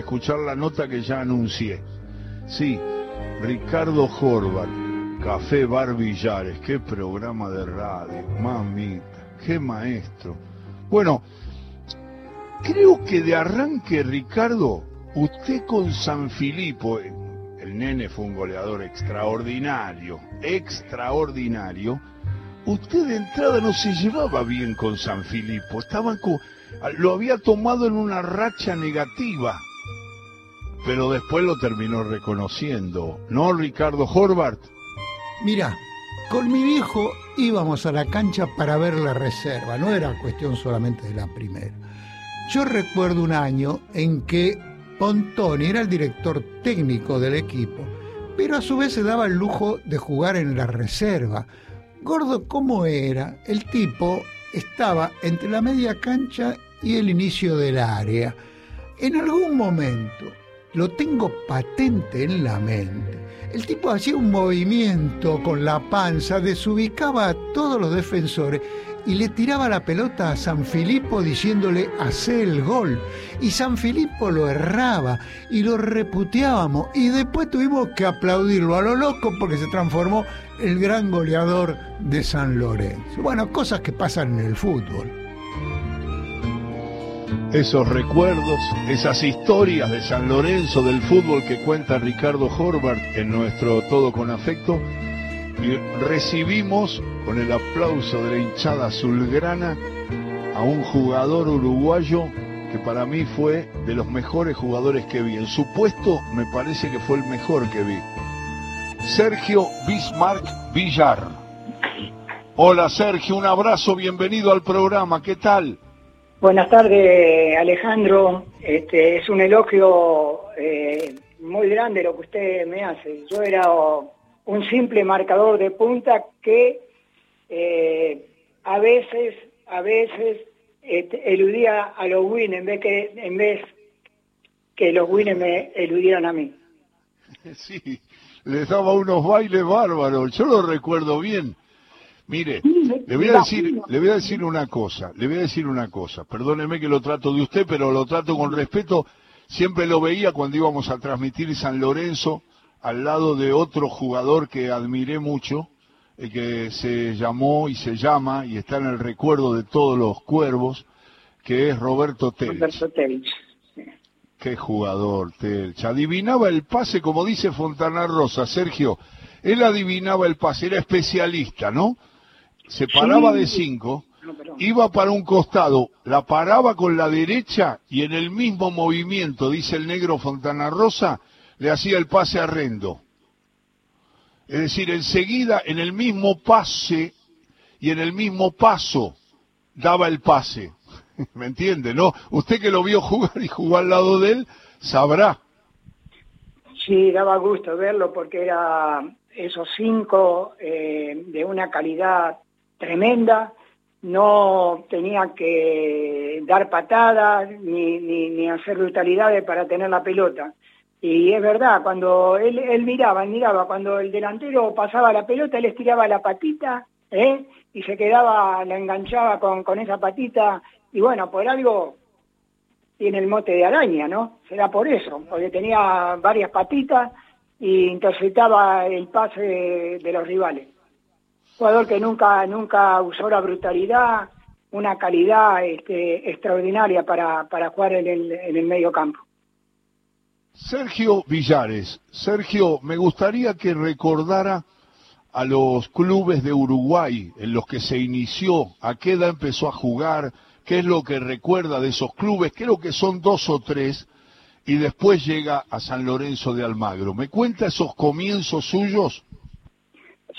escuchar la nota que ya anuncié. Sí, Ricardo Horvath, Café Bar Villares, qué programa de radio, mamita, qué maestro. Bueno, creo que de arranque, Ricardo, usted con San Filipo, el nene fue un goleador extraordinario, extraordinario, usted de entrada no se llevaba bien con San Filipo, estaban lo había tomado en una racha negativa pero después lo terminó reconociendo, ¿no, Ricardo Horvath? Mira, con mi viejo íbamos a la cancha para ver la reserva, no era cuestión solamente de la primera. Yo recuerdo un año en que Pontoni era el director técnico del equipo, pero a su vez se daba el lujo de jugar en la reserva. Gordo, ¿cómo era? El tipo estaba entre la media cancha y el inicio del área. En algún momento lo tengo patente en la mente. El tipo hacía un movimiento con la panza, desubicaba a todos los defensores y le tiraba la pelota a San Filipo diciéndole hace el gol. Y San Filipo lo erraba y lo reputeábamos y después tuvimos que aplaudirlo a lo loco porque se transformó el gran goleador de San Lorenzo. Bueno, cosas que pasan en el fútbol esos recuerdos, esas historias de San Lorenzo del fútbol que cuenta Ricardo Horvath en nuestro Todo con Afecto. Y recibimos con el aplauso de la hinchada azulgrana a un jugador uruguayo que para mí fue de los mejores jugadores que vi. En su puesto me parece que fue el mejor que vi. Sergio Bismarck Villar. Hola Sergio, un abrazo, bienvenido al programa, ¿qué tal? Buenas tardes, Alejandro. Este, es un elogio eh, muy grande lo que usted me hace. Yo era un simple marcador de punta que eh, a veces, a veces este, eludía a los wins en vez que en vez que los wins me eludieran a mí. Sí, les daba unos bailes bárbaros. Yo lo recuerdo bien. Mire, le voy a decir, le voy a decir una cosa, le voy a decir una cosa. Perdóneme que lo trato de usted, pero lo trato con respeto. Siempre lo veía cuando íbamos a transmitir San Lorenzo al lado de otro jugador que admiré mucho, eh, que se llamó y se llama y está en el recuerdo de todos los cuervos, que es Roberto Telch. Roberto Telch. Qué jugador, Telch. Adivinaba el pase, como dice Fontana Rosa, Sergio. Él adivinaba el pase, era especialista, ¿no? Se paraba de cinco, iba para un costado, la paraba con la derecha y en el mismo movimiento, dice el negro Fontana Rosa, le hacía el pase a Rendo. Es decir, enseguida en el mismo pase y en el mismo paso daba el pase. ¿Me entiende? ¿No? Usted que lo vio jugar y jugó al lado de él, sabrá. Sí, daba gusto verlo porque era esos cinco eh, de una calidad tremenda, no tenía que dar patadas ni, ni, hacer brutalidades para tener la pelota. Y es verdad, cuando él, él miraba, él miraba, cuando el delantero pasaba la pelota, él estiraba la patita, ¿eh? y se quedaba, la enganchaba con, con esa patita, y bueno, por algo tiene el mote de araña, ¿no? Será por eso, porque tenía varias patitas y interceptaba el pase de los rivales jugador que nunca, nunca usó la brutalidad, una calidad este, extraordinaria para, para jugar en el, en el medio campo. Sergio Villares, Sergio, me gustaría que recordara a los clubes de Uruguay en los que se inició, a qué edad empezó a jugar, qué es lo que recuerda de esos clubes, creo que son dos o tres, y después llega a San Lorenzo de Almagro. ¿Me cuenta esos comienzos suyos?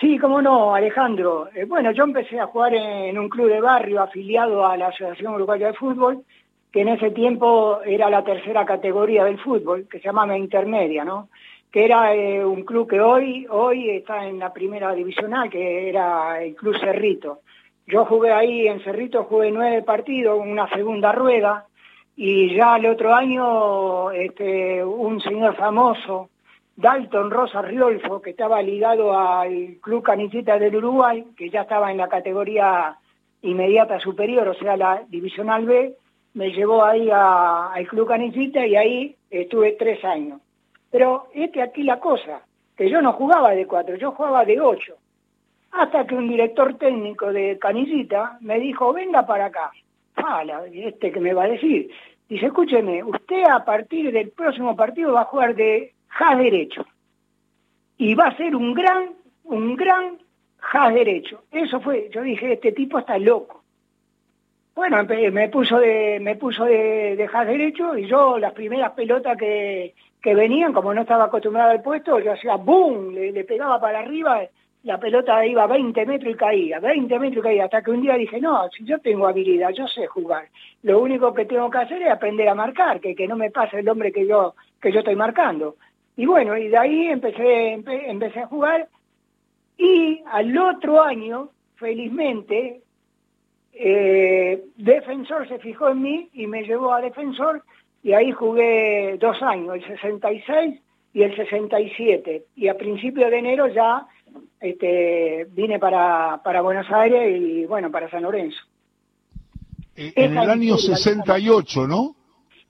Sí, cómo no, Alejandro. Eh, bueno, yo empecé a jugar en, un club de barrio afiliado a la Asociación Uruguaya de Fútbol, que en ese tiempo era la tercera categoría del fútbol, que se llamaba Intermedia, ¿no? Que era eh, un club que hoy, hoy está en la primera divisional, que era el Club Cerrito. Yo jugué ahí en Cerrito, jugué nueve partidos, una segunda rueda, y ya el otro año este, un señor famoso, Dalton Rosa Riolfo, que estaba ligado al Club Canicita del Uruguay, que ya estaba en la categoría inmediata superior, o sea, la Divisional B, me llevó ahí al Club Canicita y ahí estuve tres años. Pero es que aquí la cosa, que yo no jugaba de cuatro, yo jugaba de ocho. Hasta que un director técnico de Canicita me dijo, venga para acá. Este que me va a decir. Dice, escúcheme, usted a partir del próximo partido va a jugar de jazz derecho. Y va a ser un gran, un gran jazz derecho. Eso fue, yo dije, este tipo está loco. Bueno, me puso de, me puso de, de derecho y yo las primeras pelotas que, que venían, como no estaba acostumbrado al puesto, yo hacía boom, le, pegaba para arriba, la pelota iba 20 metros y caía, 20 metros y caía, hasta que un día dije, no, si yo tengo habilidad, yo sé jugar, lo único que tengo que hacer es aprender a marcar, que, que no me pase el hombre que yo, que yo estoy marcando. Y bueno, y de ahí empecé, empecé a jugar y al otro año, felizmente, eh, Defensor se fijó en mí y me llevó a Defensor y ahí jugué dos años, el 66 y el 67. Y a principios de enero ya este, vine para, para Buenos Aires y bueno, para San Lorenzo. Eh, en el año 68, ¿no?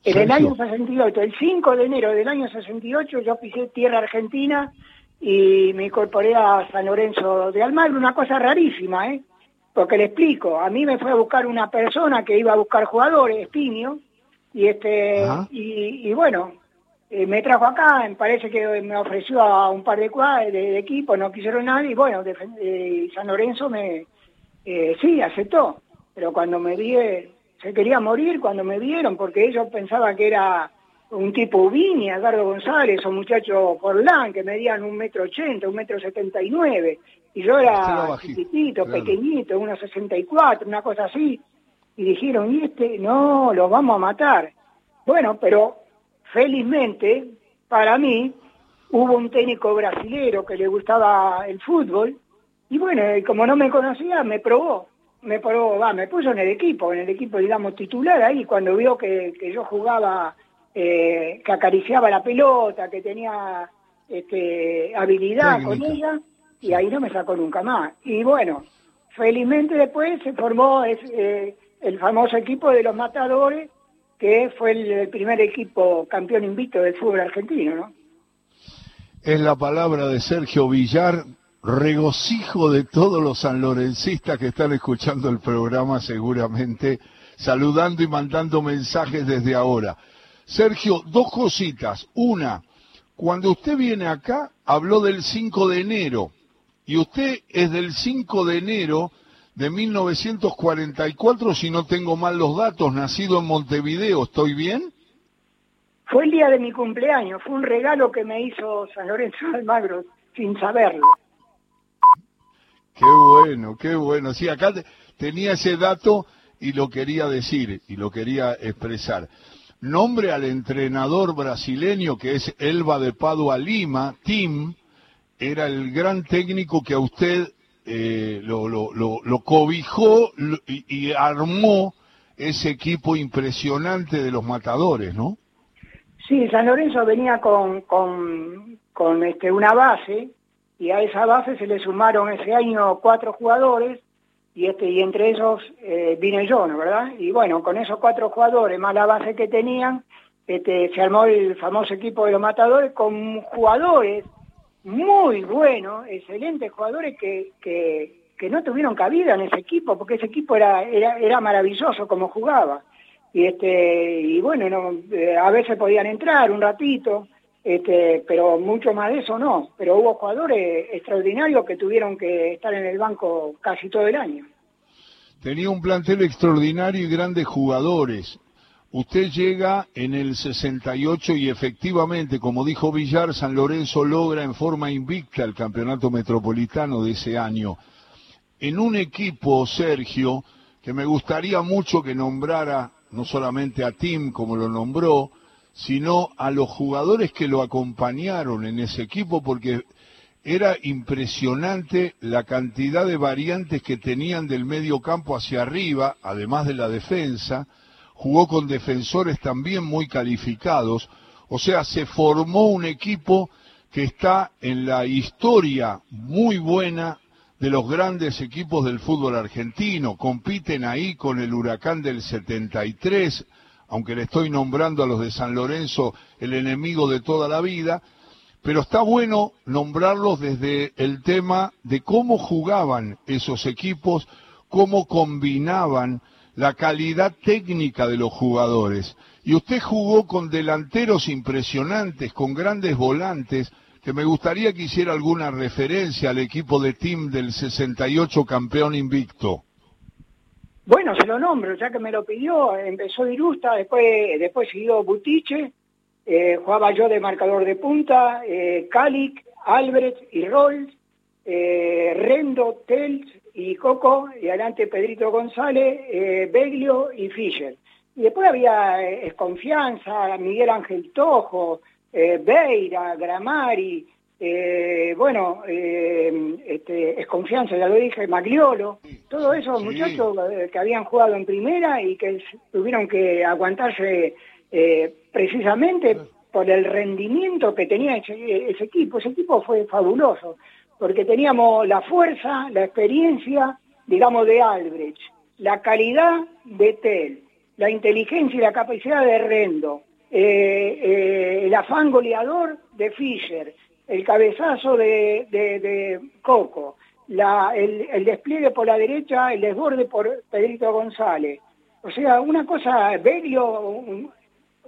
En el año 68, el 5 de enero del año 68 yo pisé tierra argentina y me incorporé a San Lorenzo de Almagro, una cosa rarísima, ¿eh? Porque le explico, a mí me fue a buscar una persona que iba a buscar jugadores, Espinio, y este y, bueno eh, me trajo acá me parece que me ofreció a un par de cuadros de, equipos no quisieron nada y bueno de, San Lorenzo me eh, sí aceptó pero cuando me vi se quería morir cuando me vieron porque ellos pensaban que era un tipo Ubini, Edgardo González, o muchacho Forlán, que medían un metro ochenta, un metro setenta y nueve, y yo era chiquitito, pequeñito, unos sesenta y cuatro, una cosa así, y dijeron, y este, no, lo vamos a matar. Bueno, pero felizmente, para mí, hubo un técnico brasilero que le gustaba el fútbol, y bueno, como no me conocía, me probó, me probó, va, me puso en el equipo, en el equipo, digamos, titular ahí, cuando vio que, que yo jugaba, eh, que acariciaba la pelota, que tenía este, habilidad con ella, y ahí no me sacó nunca más. Y bueno, felizmente después se formó eh, el famoso equipo de los matadores, que fue el, primer equipo campeón invicto del fútbol argentino, ¿no? Es la palabra de Sergio Villar, regocijo de todos los sanlorencistas que están escuchando el programa seguramente, saludando y mandando mensajes desde ahora. Sergio, dos cositas. Una, cuando usted viene acá, habló del 5 de enero, y usted es del 5 de enero de 1944, si no tengo mal los datos, nacido en Montevideo, ¿estoy bien? Fue el día de mi cumpleaños, fue un regalo que me hizo San Lorenzo Almagro, sin saberlo. Qué bueno, qué bueno. Sí, acá tenía ese dato y lo quería decir, y lo quería expresar. Nombre al entrenador brasileño que es Elba de Padua Lima, Tim, era el gran técnico que a usted eh, lo, lo, lo, cobijó y, armó ese equipo impresionante de los matadores, ¿no? Sí, San Lorenzo venía con, con, este, una base y a esa base se le sumaron ese año cuatro jugadores y este y entre esos eh, vine yo, ¿no verdad? Y bueno, con esos cuatro jugadores más la base que tenían, este, se armó el famoso equipo de los matadores con jugadores muy buenos, excelentes jugadores que, que, que, no tuvieron cabida en ese equipo, porque ese equipo era, era, era maravilloso como jugaba. Y, este, y bueno, no, eh, a veces podían entrar un ratito, este, pero mucho más de eso no. Pero hubo jugadores extraordinarios que tuvieron que estar en el banco casi todo el año. Tenía un plantel extraordinario y grandes jugadores. Usted llega en el 68 y efectivamente, como dijo Villar, San Lorenzo logra en forma invicta el campeonato metropolitano de ese año. En un equipo, Sergio, que me gustaría mucho que nombrara no solamente a Tim como lo nombró, sino a los jugadores que lo acompañaron en ese equipo, porque era impresionante la cantidad de variantes que tenían del medio campo hacia arriba, además de la defensa, jugó con defensores también muy calificados, o sea, se formó un equipo que está en la historia muy buena de los grandes equipos del fútbol argentino, compiten ahí con el huracán del 73, aunque le estoy nombrando a los de San Lorenzo el enemigo de toda la vida, pero está bueno nombrarlos desde el tema de cómo jugaban esos equipos, cómo combinaban la calidad técnica de los jugadores. Y usted jugó con delanteros impresionantes, con grandes volantes, que me gustaría que hiciera alguna referencia al equipo de team del 68 campeón invicto. Bueno, se lo nombro, ya que me lo pidió, empezó Irusta, después, después siguió Butiche, eh, jugaba yo de marcador de punta, eh, Calic, Albrecht y Rolls, eh, Rendo, Tels y Coco, y adelante Pedrito González, eh, Beglio y Fischer. Y después había Esconfianza, Miguel Ángel Tojo, Beira, Gramari, bueno, este, Esconfianza, ya lo dije, Magliolo, todos esos muchachos que habían jugado en primera y que tuvieron que aguantarse eh, precisamente por el rendimiento que tenía ese, equipo. Ese equipo fue fabuloso, porque teníamos la fuerza, la experiencia, digamos, de Albrecht, la calidad de Tell, la inteligencia y la capacidad de Rendo, eh, eh, el afán goleador de Fischer, el cabezazo de, Coco, el, despliegue por la derecha, el desborde por Pedrito González. O sea, una cosa, Belio,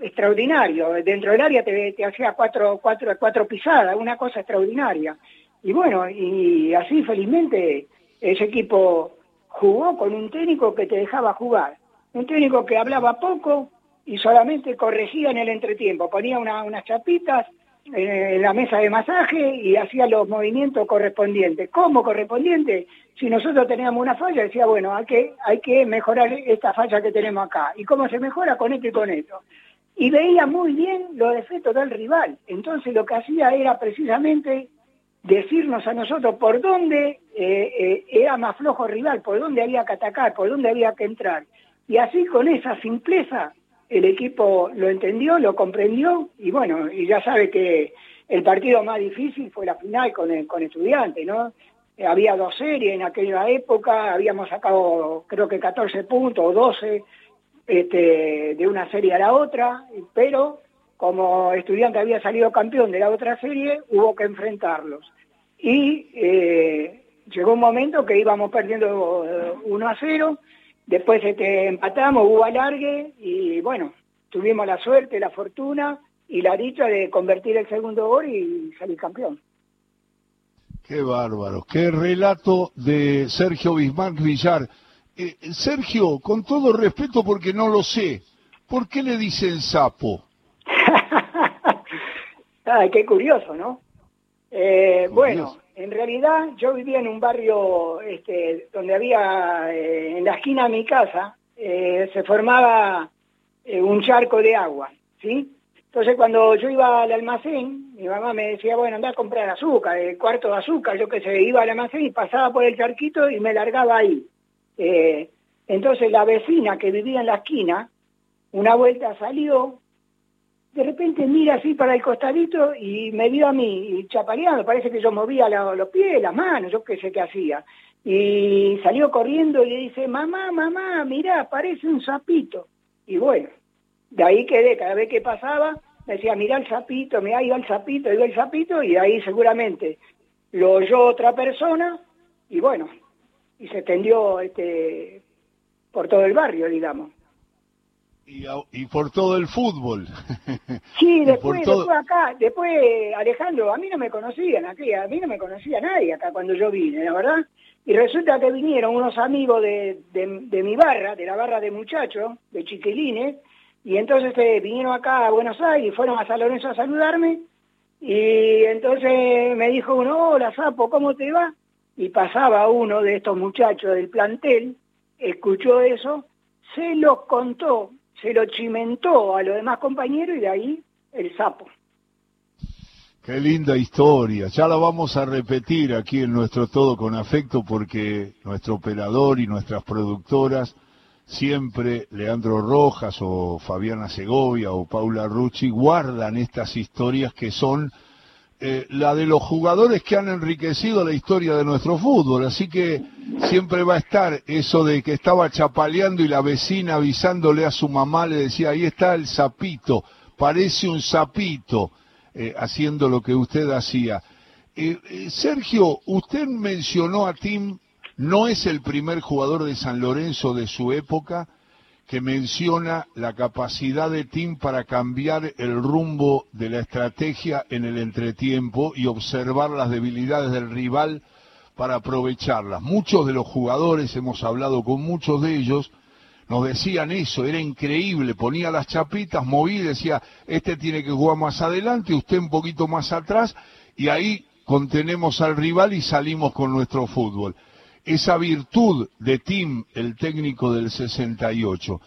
extraordinario. Dentro del área te, hacía cuatro, cuatro, cuatro pisadas, una cosa extraordinaria. Y bueno, y así felizmente ese equipo jugó con un técnico que te dejaba jugar. Un técnico que hablaba poco y solamente corregía en el entretiempo. Ponía unas chapitas en la mesa de masaje y hacía los movimientos correspondientes. ¿Cómo correspondiente? Si nosotros teníamos una falla, decía, bueno, hay que, hay que mejorar esta falla que tenemos acá. ¿Y cómo se mejora? Con esto y con esto y veía muy bien los defectos del rival. Entonces lo que hacía era precisamente decirnos a nosotros por dónde eh, eh, era más flojo el rival, por dónde había que atacar, por dónde había que entrar. Y así con esa simpleza el equipo lo entendió, lo comprendió y bueno, y ya sabe que el partido más difícil fue la final con, el, con Estudiantes, ¿no? Eh, había dos series en aquella época, habíamos sacado creo que 14 puntos o 12 este, de una serie a la otra, pero como estudiante había salido campeón de la otra serie, hubo que enfrentarlos. Y eh, llegó un momento que íbamos perdiendo 1 eh, a 0, después este, empatamos, hubo alargue y bueno, tuvimos la suerte, la fortuna y la dicha de convertir el segundo gol y salir campeón. Qué bárbaro, qué relato de Sergio Bismarck Villar. Eh, Sergio, con todo respeto porque no lo sé, ¿por qué le dicen sapo? Ay, qué curioso, ¿no? Eh, bueno, en realidad yo vivía en un barrio este, donde había, eh, en la esquina de mi casa, se formaba un charco de agua, ¿sí? Entonces cuando yo iba al almacén, mi mamá me decía, bueno, anda a comprar azúcar, el cuarto de azúcar, yo que sé, iba al almacén y pasaba por el charquito y me largaba ahí. Eh, entonces la vecina que vivía en la esquina, una vuelta salió, de repente mira así para el costadito y me vio a mí chapaleando, parece que yo movía los pies, las manos, yo qué sé qué hacía. Y salió corriendo y le dice, mamá, mamá, mira parece un sapito. Y bueno, de ahí quedé, cada vez que pasaba, me decía, mira el sapito, mira, iba el sapito, iba el sapito, y ahí seguramente lo oyó otra persona, y bueno, y se extendió este, por todo el barrio, digamos. Y, por todo el fútbol. Sí, después, después acá, después Alejandro, a mí no me conocían aquí, a mí no me conocía nadie acá cuando yo vine, la verdad. Y resulta que vinieron unos amigos de, de, mi barra, de la barra de muchachos, de chiquilines, y entonces eh, vinieron acá a Buenos Aires y fueron a San Lorenzo a saludarme, y entonces me dijo uno, hola Sapo, ¿cómo te va? y pasaba uno de estos muchachos del plantel, escuchó eso, se lo contó, se lo chimentó a los demás compañeros y de ahí el sapo. Qué linda historia. Ya la vamos a repetir aquí en nuestro Todo con Afecto porque nuestro operador y nuestras productoras siempre, Leandro Rojas o Fabiana Segovia o Paula Rucci, guardan estas historias que son eh, la de los jugadores que han enriquecido la historia de nuestro fútbol. Así que siempre va a estar eso de que estaba chapaleando y la vecina avisándole a su mamá le decía, ahí está el sapito, parece un sapito, eh, haciendo lo que usted hacía. Eh, Sergio, usted mencionó a Tim, no es el primer jugador de San Lorenzo de su época que menciona la capacidad de Tim para cambiar el rumbo de la estrategia en el entretiempo y observar las debilidades del rival para aprovecharlas. Muchos de los jugadores, hemos hablado con muchos de ellos, nos decían eso, era increíble, ponía las chapitas, movía y decía, este tiene que jugar más adelante, usted un poquito más atrás, y ahí contenemos al rival y salimos con nuestro fútbol. Esa virtud de Tim, el técnico del 68.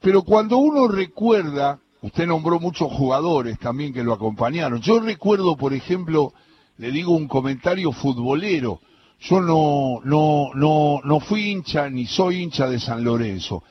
Pero cuando uno recuerda, usted nombró muchos jugadores también que lo acompañaron. Yo recuerdo, por ejemplo, le digo un comentario futbolero. Yo no, no, no, no fui hincha ni soy hincha de San Lorenzo.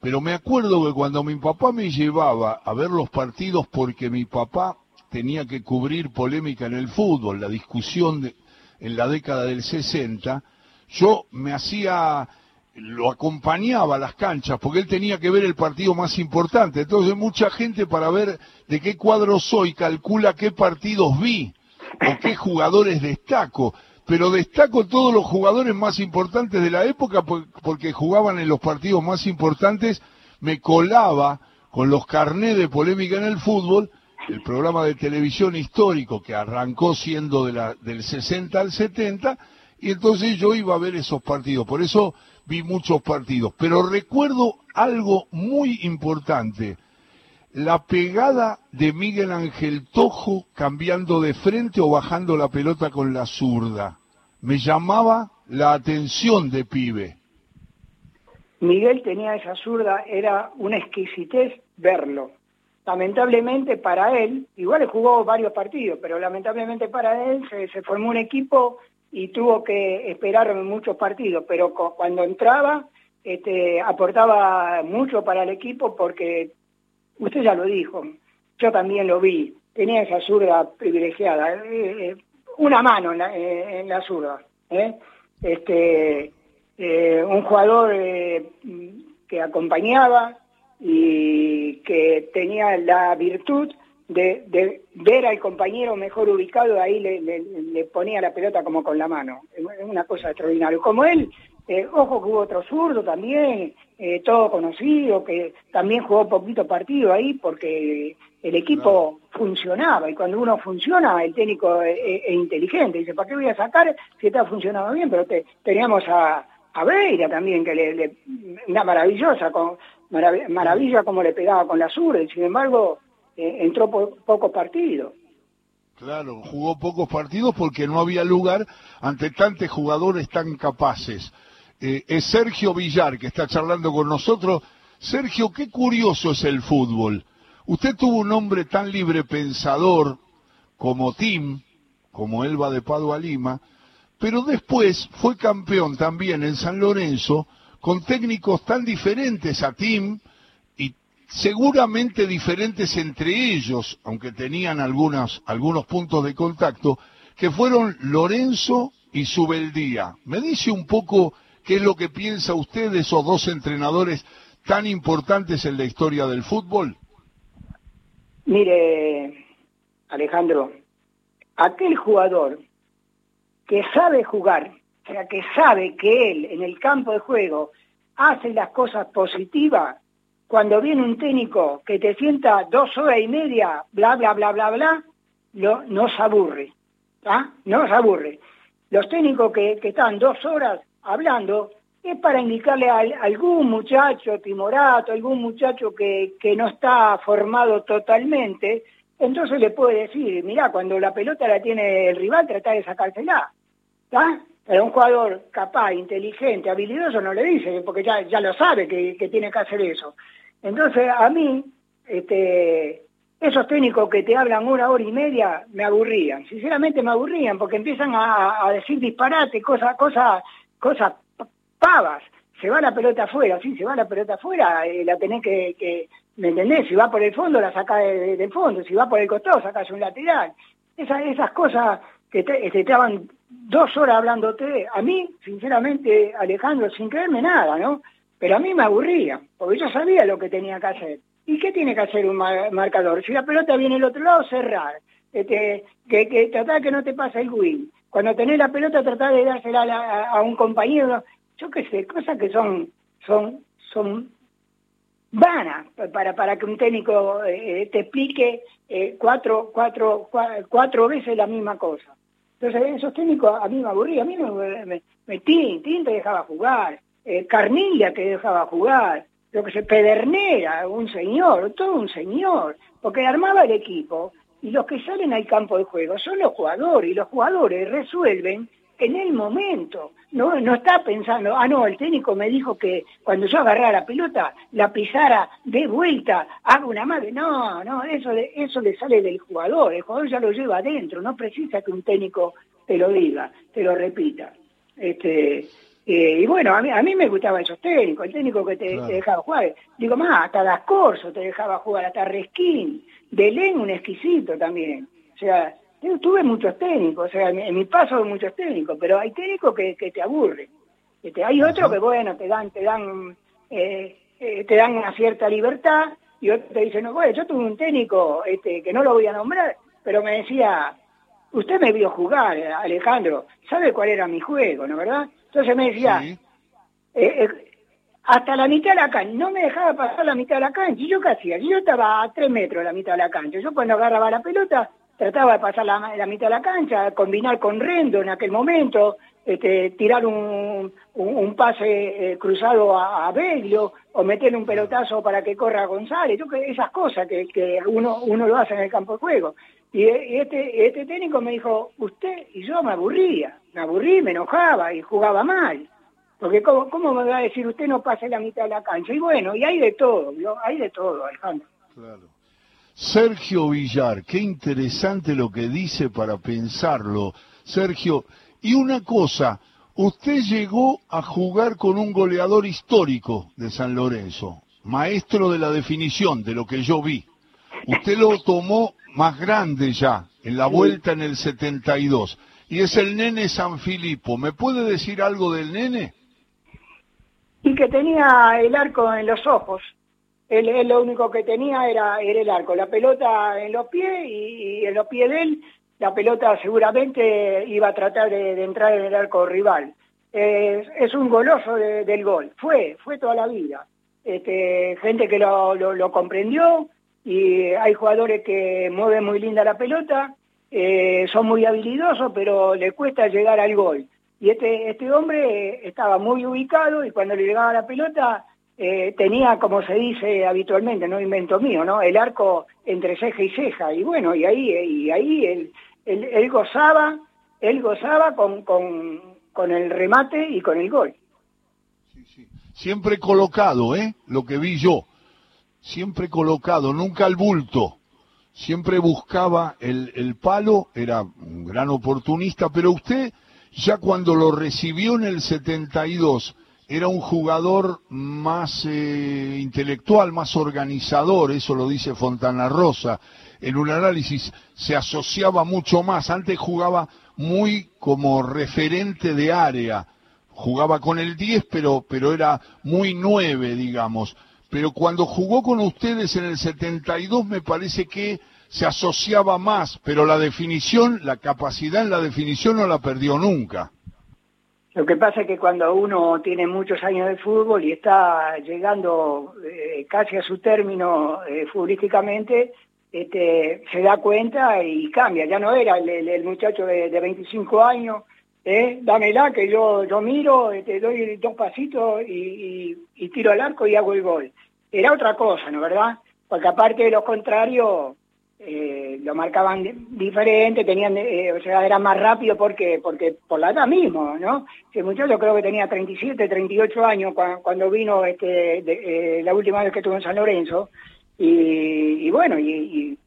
Pero me acuerdo que cuando mi papá me llevaba a ver los partidos porque mi papá tenía que cubrir polémica en el fútbol, la discusión en la década del 60, yo me hacía, lo acompañaba a las canchas porque él tenía que ver el partido más importante. Entonces mucha gente para ver de qué cuadro soy calcula qué partidos vi o qué jugadores destaco. Pero destaco todos los jugadores más importantes de la época porque jugaban en los partidos más importantes, me colaba con los carnés de polémica en el fútbol el programa de televisión histórico que arrancó siendo de la, del 60 al 70, y entonces yo iba a ver esos partidos. Por eso vi muchos partidos. Pero recuerdo algo muy importante. La pegada de Miguel Ángel Tojo cambiando de frente o bajando la pelota con la zurda. Me llamaba la atención de pibe. Miguel tenía esa zurda, era una exquisitez verlo lamentablemente para él, igual jugó varios partidos, pero lamentablemente para él se, formó un equipo y tuvo que esperar muchos partidos, pero cuando entraba este, aportaba mucho para el equipo porque usted ya lo dijo, yo también lo vi, tenía esa zurda privilegiada, eh, eh, una mano en la, eh, en la zurda. Este, un jugador que acompañaba, y que tenía la virtud de, ver al compañero mejor ubicado, ahí le, ponía la pelota como con la mano. Es una cosa extraordinaria. Como él, eh, ojo que hubo otro zurdo también, eh, todo conocido, que también jugó poquito partido ahí porque el equipo funcionaba y cuando uno funciona, el técnico es, inteligente. Dice, ¿para qué voy a sacar si está funcionando bien? Pero teníamos a, a Beira también, que le, una maravillosa, con, maravilla como le pegaba con la sur, y sin embargo eh, entró por pocos partidos. Claro, jugó pocos partidos porque no había lugar ante tantos jugadores tan capaces. Eh, es Sergio Villar que está charlando con nosotros. Sergio, qué curioso es el fútbol. Usted tuvo un hombre tan libre pensador como Tim, como Elba de Padua Lima, pero después fue campeón también en San Lorenzo con técnicos tan diferentes a Tim seguramente diferentes entre ellos, aunque tenían algunos, algunos puntos de contacto, que fueron Lorenzo y Subeldía. ¿Me dice un poco qué es lo que piensa usted de esos dos entrenadores tan importantes en la historia del fútbol? Mire, Alejandro, aquel jugador que sabe jugar o sea, que sabe que él en el campo de juego hace las cosas positivas, cuando viene un técnico que te sienta dos horas y media, bla, bla, bla, bla, bla, no, se aburre. ¿ah? No se aburre. Los técnicos que, están dos horas hablando es para indicarle a, algún muchacho timorato, algún muchacho que, que no está formado totalmente, entonces le puede decir, mira, cuando la pelota la tiene el rival, trata de sacársela. ¿Está? Pero un jugador capaz, inteligente, habilidoso no le dice, porque ya, ya lo sabe que, tiene que hacer eso. Entonces, a mí, este, esos técnicos que te hablan una hora y media me aburrían, sinceramente me aburrían, porque empiezan a, decir disparate, cosas, cosas, cosas pavas. Se va la pelota afuera, sí, se va la pelota afuera, eh, la tenés que, que, ¿me entendés? Si va por el fondo, la saca del fondo, si va por el costado, sacas un lateral. Esas, esas cosas que te, este, estaban dos horas hablándote, a mí, sinceramente, Alejandro, sin creerme nada, ¿no? Pero a mí me aburría, porque yo sabía lo que tenía que hacer. ¿Y qué tiene que hacer un marcador? Si la pelota viene del otro lado, cerrar. Este, que, que tratar que no te pase el win. Cuando tenés la pelota, tratar de dársela a, un compañero. Yo qué sé, cosas que son, son, son vanas para, para que un técnico eh, te explique eh, cuatro, cuatro, cuatro veces la misma cosa. Entonces, esos técnicos a mí me aburría, a mí me, me, me dejaba jugar, eh, Carnilla te dejaba jugar, lo que se Pedernera, un señor, todo un señor, porque armaba el equipo y los que salen al campo de juego son los jugadores y los jugadores resuelven en el momento. No, no está pensando, ah, no, el técnico me dijo que cuando yo agarrara la pelota, la pisara de vuelta, haga una madre. No, no, eso, eso le sale del jugador. El jugador ya lo lleva adentro, no precisa que un técnico te lo diga, te lo repita. Este, eh, y bueno, a mí, a mí me gustaban esos técnicos, el técnico que te, dejaba jugar. Digo, más, hasta Dascorso te dejaba jugar, hasta Resquín, Belén un exquisito también. O sea, yo tuve muchos técnicos, o sea, en, mi paso de muchos técnicos, pero hay técnicos que, te aburren. Este, hay otros que, bueno, te dan, te dan, eh, eh, te dan una cierta libertad y otros te dicen, no, bueno, yo tuve un técnico este, que no lo voy a nombrar, pero me decía, usted me vio jugar, Alejandro, ¿sabe cuál era mi juego, no verdad? Entonces me decía, eh, hasta la mitad de la cancha, no me dejaba pasar la mitad de la cancha, y yo qué hacía, yo estaba a tres metros de la mitad de la cancha, yo cuando agarraba la pelota, trataba de pasar la, mitad de la cancha, combinar con Rendo en aquel momento, este, tirar un, un, pase eh, cruzado a, a Beglio o meterle un pelotazo para que corra González, yo, que esas cosas que, que uno, uno lo hace en el campo de juego. Y, este, este técnico me dijo, usted y yo me aburría, me aburrí, me enojaba y jugaba mal. Porque ¿cómo, cómo me va a decir usted no pase la mitad de la cancha? Y bueno, y hay de todo, hay de todo, Alejandro. Claro. Sergio Villar, qué interesante lo que dice para pensarlo. Sergio, y una cosa, usted llegó a jugar con un goleador histórico de San Lorenzo, maestro de la definición, de lo que yo vi. Usted lo tomó más grande ya, en la vuelta en el 72, y es el nene San Filipo. ¿Me puede decir algo del nene? Y que tenía el arco en los ojos. Él, lo único que tenía era, el arco, la pelota en los pies y, en los pies de él la pelota seguramente iba a tratar de, entrar en el arco rival. es un goloso del gol, fue, fue toda la vida. Este, gente que lo, lo, comprendió y hay jugadores que mueven muy linda la pelota, eh, son muy habilidosos, pero le cuesta llegar al gol. Y este, este hombre estaba muy ubicado y cuando le llegaba la pelota eh, tenía, como se dice habitualmente, no invento mío, ¿no? El arco entre ceja y ceja. Y bueno, y ahí, y ahí él, él, gozaba, él gozaba con, con, con, el remate y con el gol. Siempre colocado, ¿eh? Lo que vi yo. Siempre colocado, nunca al bulto. Siempre buscaba el, el palo, era un gran oportunista, pero usted ya cuando lo recibió en el 72, era un jugador más eh, intelectual, más organizador, eso lo dice Fontana Rosa. En un análisis se asociaba mucho más, antes jugaba muy como referente de área, jugaba con el 10, pero, pero era muy 9, digamos. Pero cuando jugó con ustedes en el 72 me parece que se asociaba más, pero la definición, la capacidad en la definición no la perdió nunca. Lo que pasa es que cuando uno tiene muchos años de fútbol y está llegando eh, casi a su término eh, futbolísticamente, este, se da cuenta y cambia. Ya no era el, muchacho de, 25 años, eh, dámela que yo, yo miro, te este, doy dos pasitos y, tiro al arco y hago el gol. Era otra cosa, ¿no verdad? Porque aparte de lo contrario, eh, lo marcaban diferente, tenían, eh, o sea, era más rápido porque, porque por la edad mismo, ¿no? El muchacho creo que tenía 37, 38 años cuando, vino este, eh, la última vez que estuvo en San Lorenzo, y, bueno, y,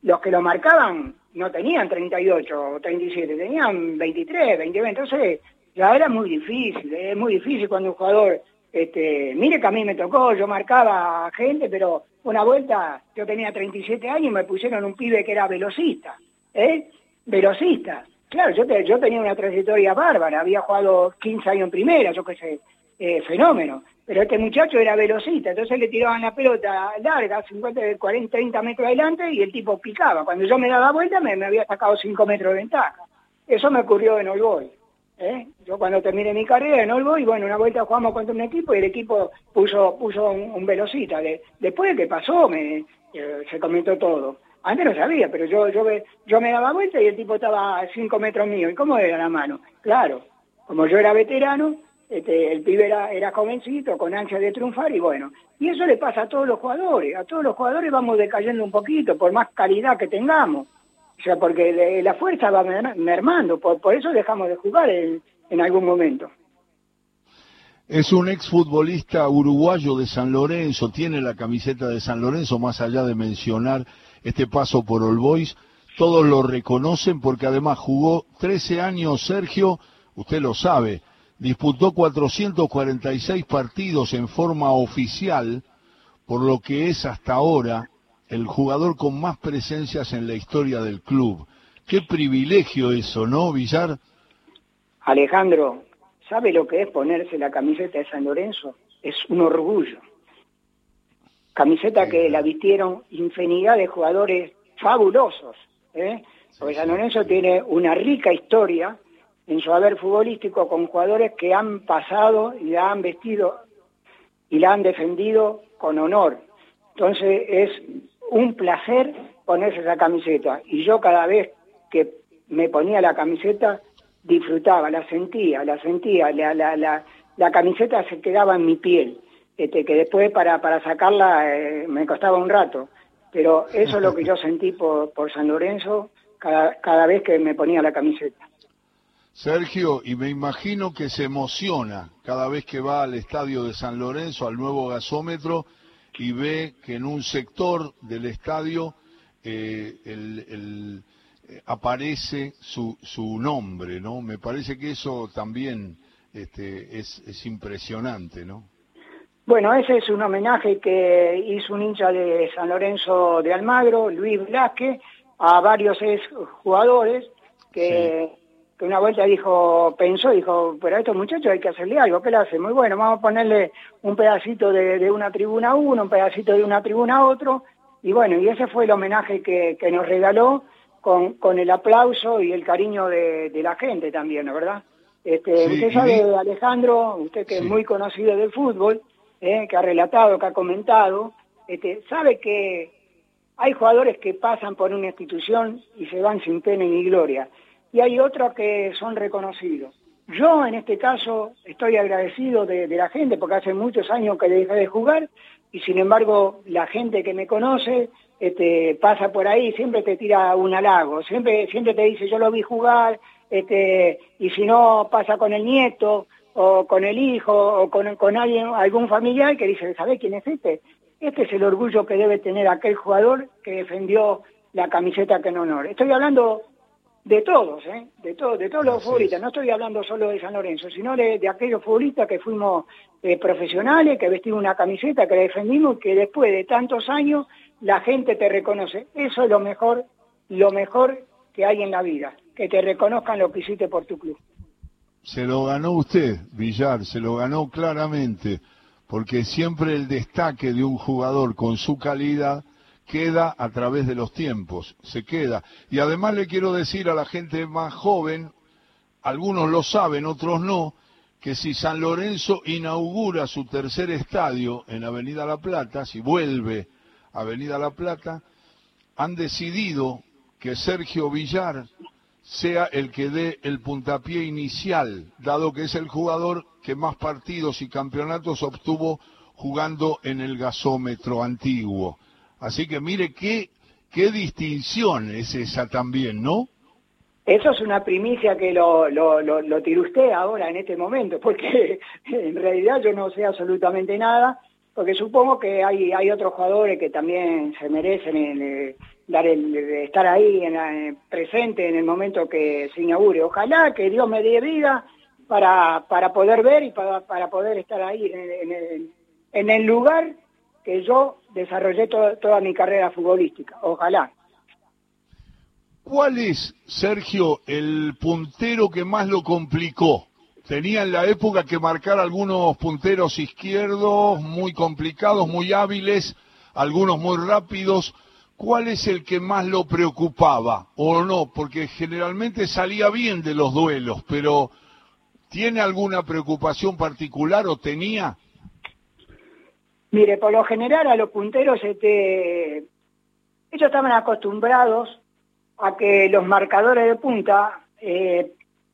los que lo marcaban no tenían 38 o 37, tenían 23, 20, entonces ya era muy difícil, es muy difícil cuando un jugador este, mire que a mí me tocó, yo marcaba gente, pero una vuelta, yo tenía 37 años y me pusieron un pibe que era velocista, ¿eh? Velocista. Claro, yo, yo tenía una trayectoria bárbara, había jugado 15 años en primera, yo qué sé, eh, fenómeno. Pero este muchacho era velocista, entonces le tiraban la pelota larga, 50, 40, 30 metros adelante y el tipo picaba. Cuando yo me daba vuelta me, había sacado 5 metros de ventaja. Eso me ocurrió en Olboy. ¿Eh? Yo cuando terminé mi carrera en Olboy, bueno, una vuelta jugamos contra un equipo y el equipo puso puso un, velocista. después de que pasó, me, eh, se comentó todo. Antes no sabía, pero yo, yo, yo me daba vuelta y el tipo estaba a cinco metros mío. ¿Y cómo era la mano? Claro, como yo era veterano, este, el pibe era, era jovencito, con ansia de triunfar y bueno. Y eso le pasa a todos los jugadores. A todos los jugadores vamos decayendo un poquito, por más calidad que tengamos. O sea, porque la fuerza va mermando, por, por eso dejamos de jugar en, en algún momento. Es un exfutbolista uruguayo de San Lorenzo, tiene la camiseta de San Lorenzo, más allá de mencionar este paso por All Boys. Todos lo reconocen porque además jugó 13 años Sergio, usted lo sabe, disputó 446 partidos en forma oficial, por lo que es hasta ahora el jugador con más presencias en la historia del club. Qué privilegio eso, ¿no, Villar? Alejandro, ¿sabe lo que es ponerse la camiseta de San Lorenzo? Es un orgullo. Camiseta que la vistieron infinidad de jugadores fabulosos. ¿eh? Porque San Lorenzo tiene una rica historia en su haber futbolístico con jugadores que han pasado y la han vestido y la han defendido con honor. Entonces es un placer ponerse esa camiseta. Y yo cada vez que me ponía la camiseta disfrutaba, la sentía, la sentía, la, la, la, la camiseta se quedaba en mi piel este, que después para, para sacarla eh, me costaba un rato. Pero eso es lo que yo sentí por, por San Lorenzo cada, cada vez que me ponía la camiseta. Sergio, y me imagino que se emociona cada vez que va al estadio de San Lorenzo, al nuevo gasómetro, y ve que en un sector del estadio eh, el, eh, aparece su, su nombre, ¿no? Me parece que eso también este, es, es impresionante, ¿no? Bueno, ese es un homenaje que hizo un hincha de San Lorenzo de Almagro, Luis Blasque, a varios ex jugadores que, una vuelta dijo, pensó, dijo, pero a estos muchachos hay que hacerle algo, ¿qué le hace? Muy bueno, vamos a ponerle un pedacito de, una tribuna a uno, un pedacito de una tribuna a otro, y bueno, y ese fue el homenaje que, nos regaló con, con, el aplauso y el cariño de, la gente también, ¿no verdad? Este, usted sabe, Alejandro, usted que es muy conocido del fútbol, ¿eh? que ha relatado, que ha comentado, este, sabe que hay jugadores que pasan por una institución y se van sin pena ni gloria, y hay otros que son reconocidos. Yo en este caso estoy agradecido de, la gente porque hace muchos años que dejé de jugar y sin embargo la gente que me conoce este, pasa por ahí, siempre te tira un halago, siempre, siempre te dice yo lo vi jugar, este, y si no pasa con el nieto, o con el hijo o con, con alguien, algún familiar que dice, ¿sabés quién es este? Este es el orgullo que debe tener aquel jugador que defendió la camiseta que en honor. Estoy hablando de todos, ¿eh? de, todos de todos los futbolistas, no estoy hablando solo de San Lorenzo, sino de, aquellos futbolistas que fuimos eh, profesionales, que vestimos una camiseta, que defendimos, que después de tantos años la gente te reconoce. Eso es lo mejor, lo mejor que hay en la vida, que te reconozcan lo que hiciste por tu club. Se lo ganó usted, Villar, se lo ganó claramente, porque siempre el destaque de un jugador con su calidad queda a través de los tiempos, se queda. Y además le quiero decir a la gente más joven, algunos lo saben, otros no, que si San Lorenzo inaugura su tercer estadio en Avenida La Plata, si vuelve a Avenida La Plata, han decidido que Sergio Villar sea el que dé el puntapié inicial, dado que es el jugador que más partidos y campeonatos obtuvo jugando en el gasómetro antiguo. Así que mire qué, qué distinción es esa también, ¿no? Eso es una primicia que lo, lo, lo, tire usted ahora en este momento, porque en realidad yo no sé absolutamente nada, porque supongo que hay, hay otros jugadores que también se merecen el, dar el, estar ahí en presente en el momento que se inaugure. Ojalá que Dios me dé vida para, para poder ver y para, para poder estar ahí en el lugar que yo desarrollé toda mi carrera futbolística. Ojalá. ¿Cuál es, Sergio, el puntero que más lo complicó? Tenía en la época que marcar algunos punteros izquierdos muy complicados, muy hábiles, algunos muy rápidos. ¿Cuál es el que más lo preocupaba o no? Porque generalmente salía bien de los duelos, pero ¿tiene alguna preocupación particular o tenía? Mire, por lo general a los punteros, este, ellos estaban acostumbrados a que los marcadores de punta eh,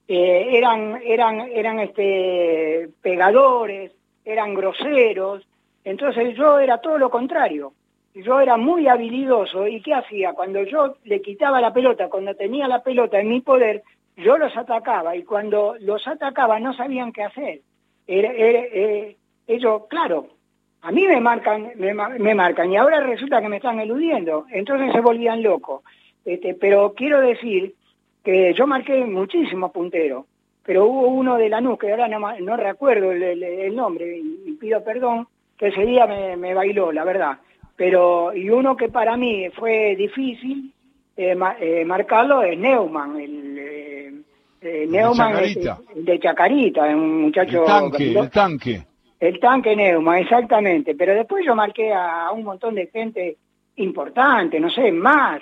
eh, eran, eran, eran este, pegadores, eran groseros, entonces yo era todo lo contrario. Yo era muy habilidoso y ¿qué hacía? Cuando yo le quitaba la pelota, cuando tenía la pelota en mi poder, yo los atacaba y cuando los atacaba no sabían qué hacer. Eh, ellos, claro, a mí me marcan, me, marcan y ahora resulta que me están eludiendo, entonces se volvían locos. Este, pero quiero decir que yo marqué muchísimos punteros, pero hubo uno de Lanús, que ahora no, recuerdo el, nombre y, pido perdón, que ese día me, bailó, la verdad. Pero, y uno que para mí fue difícil eh, eh, marcarlo es Neumann, el, eh, Neumann de Chacarita, un muchacho... El tanque, el tanque. El tanque Neuma, exactamente. Pero después yo marqué a, un montón de gente importante, no sé, más.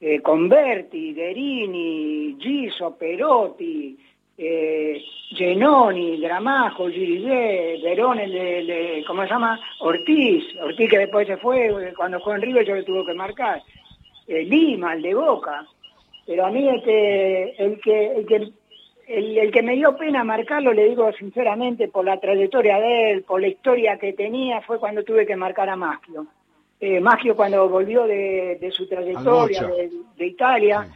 Eh, Converti, Derini, Giso, Perotti, eh, Genoni, Gramajo, Girillé, Verón, el ¿cómo se llama? Ortiz, Ortiz que después se fue, cuando fue en River yo le tuve que marcar. Eh, Lima, el de Boca. Pero a mí este, el que, el que el, que me dio pena marcarlo, le digo sinceramente, por la trayectoria de él, por la historia que tenía, fue cuando tuve que marcar a Maschio. Eh, Maschio cuando volvió de, su trayectoria de, Italia,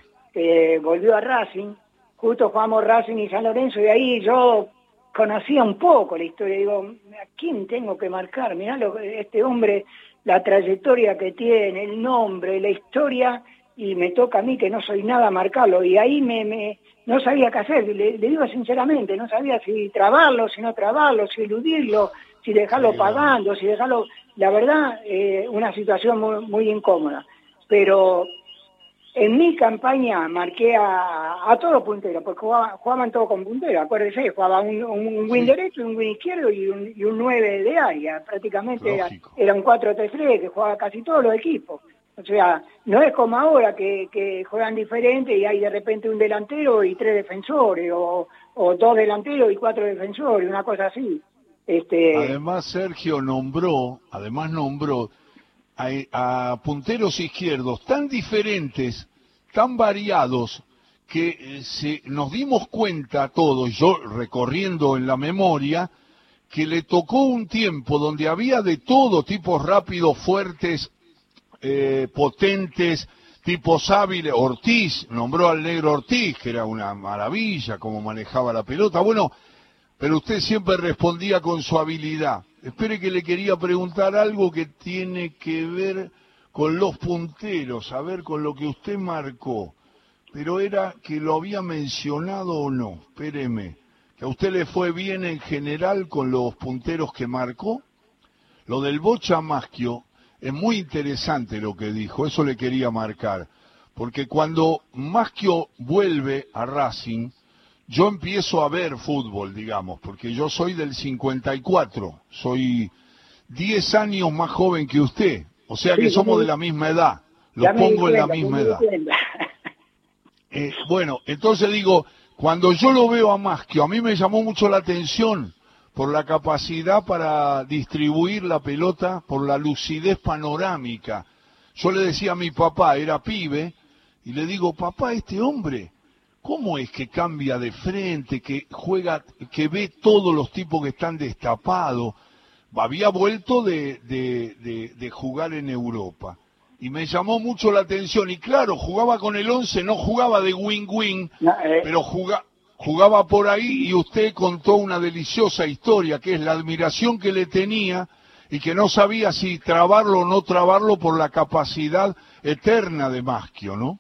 volvió a Racing, justo jugamos Racing y San Lorenzo, y ahí yo conocía un poco la historia, digo, ¿a quién tengo que marcar? Mirá lo, este hombre, la trayectoria que tiene, el nombre, la historia, y me toca a mí que no soy nada marcarlo, y ahí me, me no sabía qué hacer, le, digo sinceramente, no sabía si trabarlo, si no trabarlo, si eludirlo, si dejarlo pagando, si dejarlo, la verdad, eh, una situación muy, incómoda. Pero en mi campaña marqué a, a todos punteros, porque jugaban, todos con punteros, acuérdense, jugaba un, un win derecho, un win izquierdo y un, y un 9 de área, prácticamente era, era, un 4-3-3 que jugaba casi todos los equipos. O sea, no es como ahora que, juegan diferente y hay de repente un delantero y tres defensores, o, dos delanteros y cuatro defensores, una cosa así. Este... Además, Sergio nombró, además nombró a, punteros izquierdos tan diferentes, tan variados, que eh, nos dimos cuenta todos, yo recorriendo en la memoria, que le tocó un tiempo donde había de todo, tipos rápidos, fuertes, eh, potentes, tipos hábiles. Ortiz, nombró al negro Ortiz, que era una maravilla como manejaba la pelota. Bueno, pero usted siempre respondía con su habilidad. Espere que le quería preguntar algo que tiene que ver con los punteros, a ver con lo que usted marcó. Pero era que lo había mencionado o no. Espéreme. ¿Que a usted le fue bien en general con los punteros que marcó? Lo del Bocha Maschio es muy interesante lo que dijo, eso le quería marcar, porque cuando Maschio vuelve a Racing, yo empiezo a ver fútbol, digamos, porque yo soy del 54, soy 10 años más joven que usted, o sea que somos de la misma edad, lo pongo en la misma edad. Eh, bueno, entonces digo, cuando yo lo veo a Maschio, a mí me llamó mucho la atención por la capacidad para distribuir la pelota, por la lucidez panorámica. Yo le decía a mi papá, era pibe, y le digo, papá, este hombre, ¿cómo es que cambia de frente, que juega, que ve todos los tipos que están destapados? Había vuelto de, de, jugar en Europa. Y me llamó mucho la atención. Y claro, jugaba con el 11, no jugaba de wing-wing, eh. pero jugaba jugaba por ahí y usted contó una deliciosa historia, que es la admiración que le tenía y que no sabía si trabarlo o no trabarlo por la capacidad eterna de Maschio, ¿no?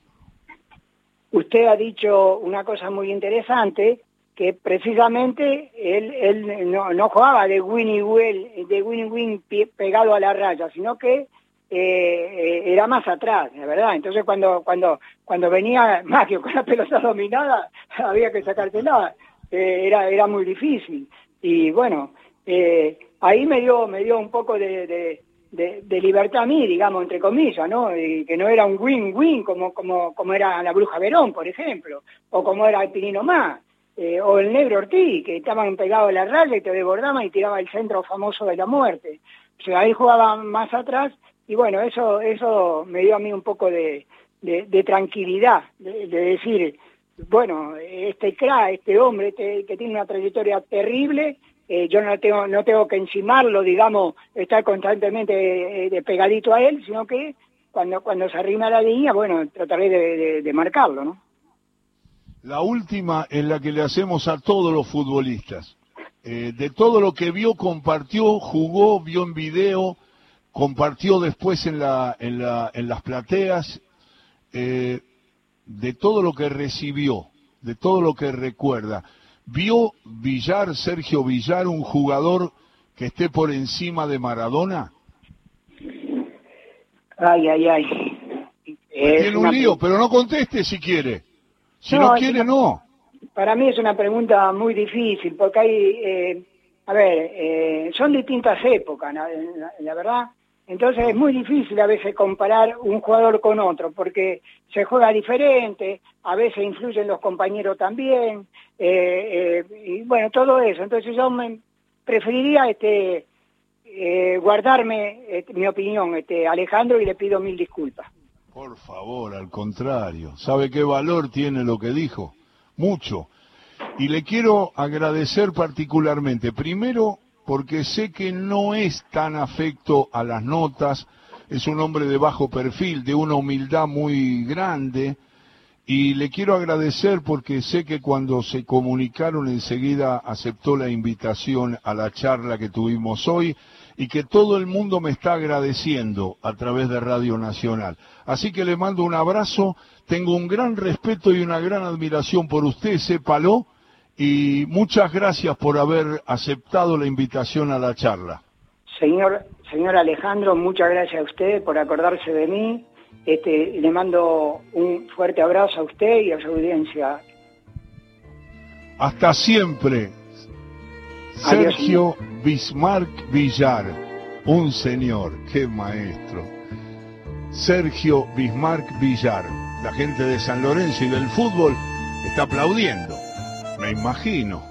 Usted ha dicho una cosa muy interesante, que precisamente él, él no, jugaba de winnie well, de winnie win pegado a la raya, sino que eh, era más atrás, de verdad. Entonces cuando cuando cuando venía Mario con la pelota dominada, había que sacársela. Eh, era era muy difícil. Y bueno, eh, ahí me dio me dio un poco de, libertad a mí, digamos, entre comillas, ¿no? Que no era un win-win como, como, como era la Bruja Verón, por ejemplo, o como era el Pinino Más, eh, o el Negro Ortiz, que estaban pegados a la raya y te desbordaban y tiraba el centro famoso de la muerte. O sea, ahí jugaba más atrás y bueno, eso, eso me dio a mí un poco de, de, tranquilidad, de, decir, bueno, este cra, este hombre este, que tiene una trayectoria terrible, eh, yo no tengo, no tengo que encimarlo, digamos, estar constantemente eh, pegadito a él, sino que cuando, cuando se arrima la línea, bueno, trataré de, marcarlo, ¿no? La última en la que le hacemos a todos los futbolistas. Eh, de todo lo que vio, compartió, jugó, vio en video, compartió después en, la, en, la, en las plateas, de todo lo que recibió, de todo lo que recuerda. ¿Vio Villar, Sergio Villar, un jugador que esté por encima de Maradona? Ay, ay, ay. tiene un lío, pero no conteste si quiere. Si no, quiere, no. Para mí es una pregunta muy difícil, porque hay, eh, a ver, eh, son distintas épocas, la verdad. Entonces es muy difícil a veces comparar un jugador con otro, porque se juega diferente, a veces influyen los compañeros también, eh, eh, y bueno, todo eso. Entonces yo me preferiría este, eh, guardarme mi opinión, este, Alejandro, y le pido mil disculpas. Por favor, al contrario. ¿Sabe qué valor tiene lo que dijo? Mucho. Y le quiero agradecer particularmente, primero, porque sé que no es tan afecto a las notas, es un hombre de bajo perfil, de una humildad muy grande, y le quiero agradecer porque sé que cuando se comunicaron enseguida aceptó la invitación a la charla que tuvimos hoy y que todo el mundo me está agradeciendo a través de Radio Nacional. Así que le mando un abrazo, tengo un gran respeto y una gran admiración por usted, sépalo, y muchas gracias por haber aceptado la invitación a la charla. Señor, señor Alejandro, muchas gracias a usted por acordarse de mí. Este, le mando un fuerte abrazo a usted y a su audiencia. Hasta siempre. Sergio Bismarck Villar, un señor, qué maestro. Sergio Bismarck Villar, la gente de San Lorenzo y del fútbol está aplaudiendo me imagino,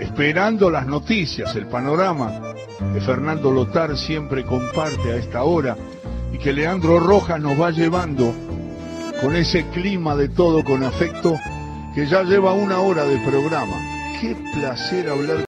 esperando las noticias, el panorama que Fernando Lotar siempre comparte a esta hora y que Leandro Rojas nos va llevando con ese clima de todo con afecto que ya lleva una hora de programa. Qué placer hablar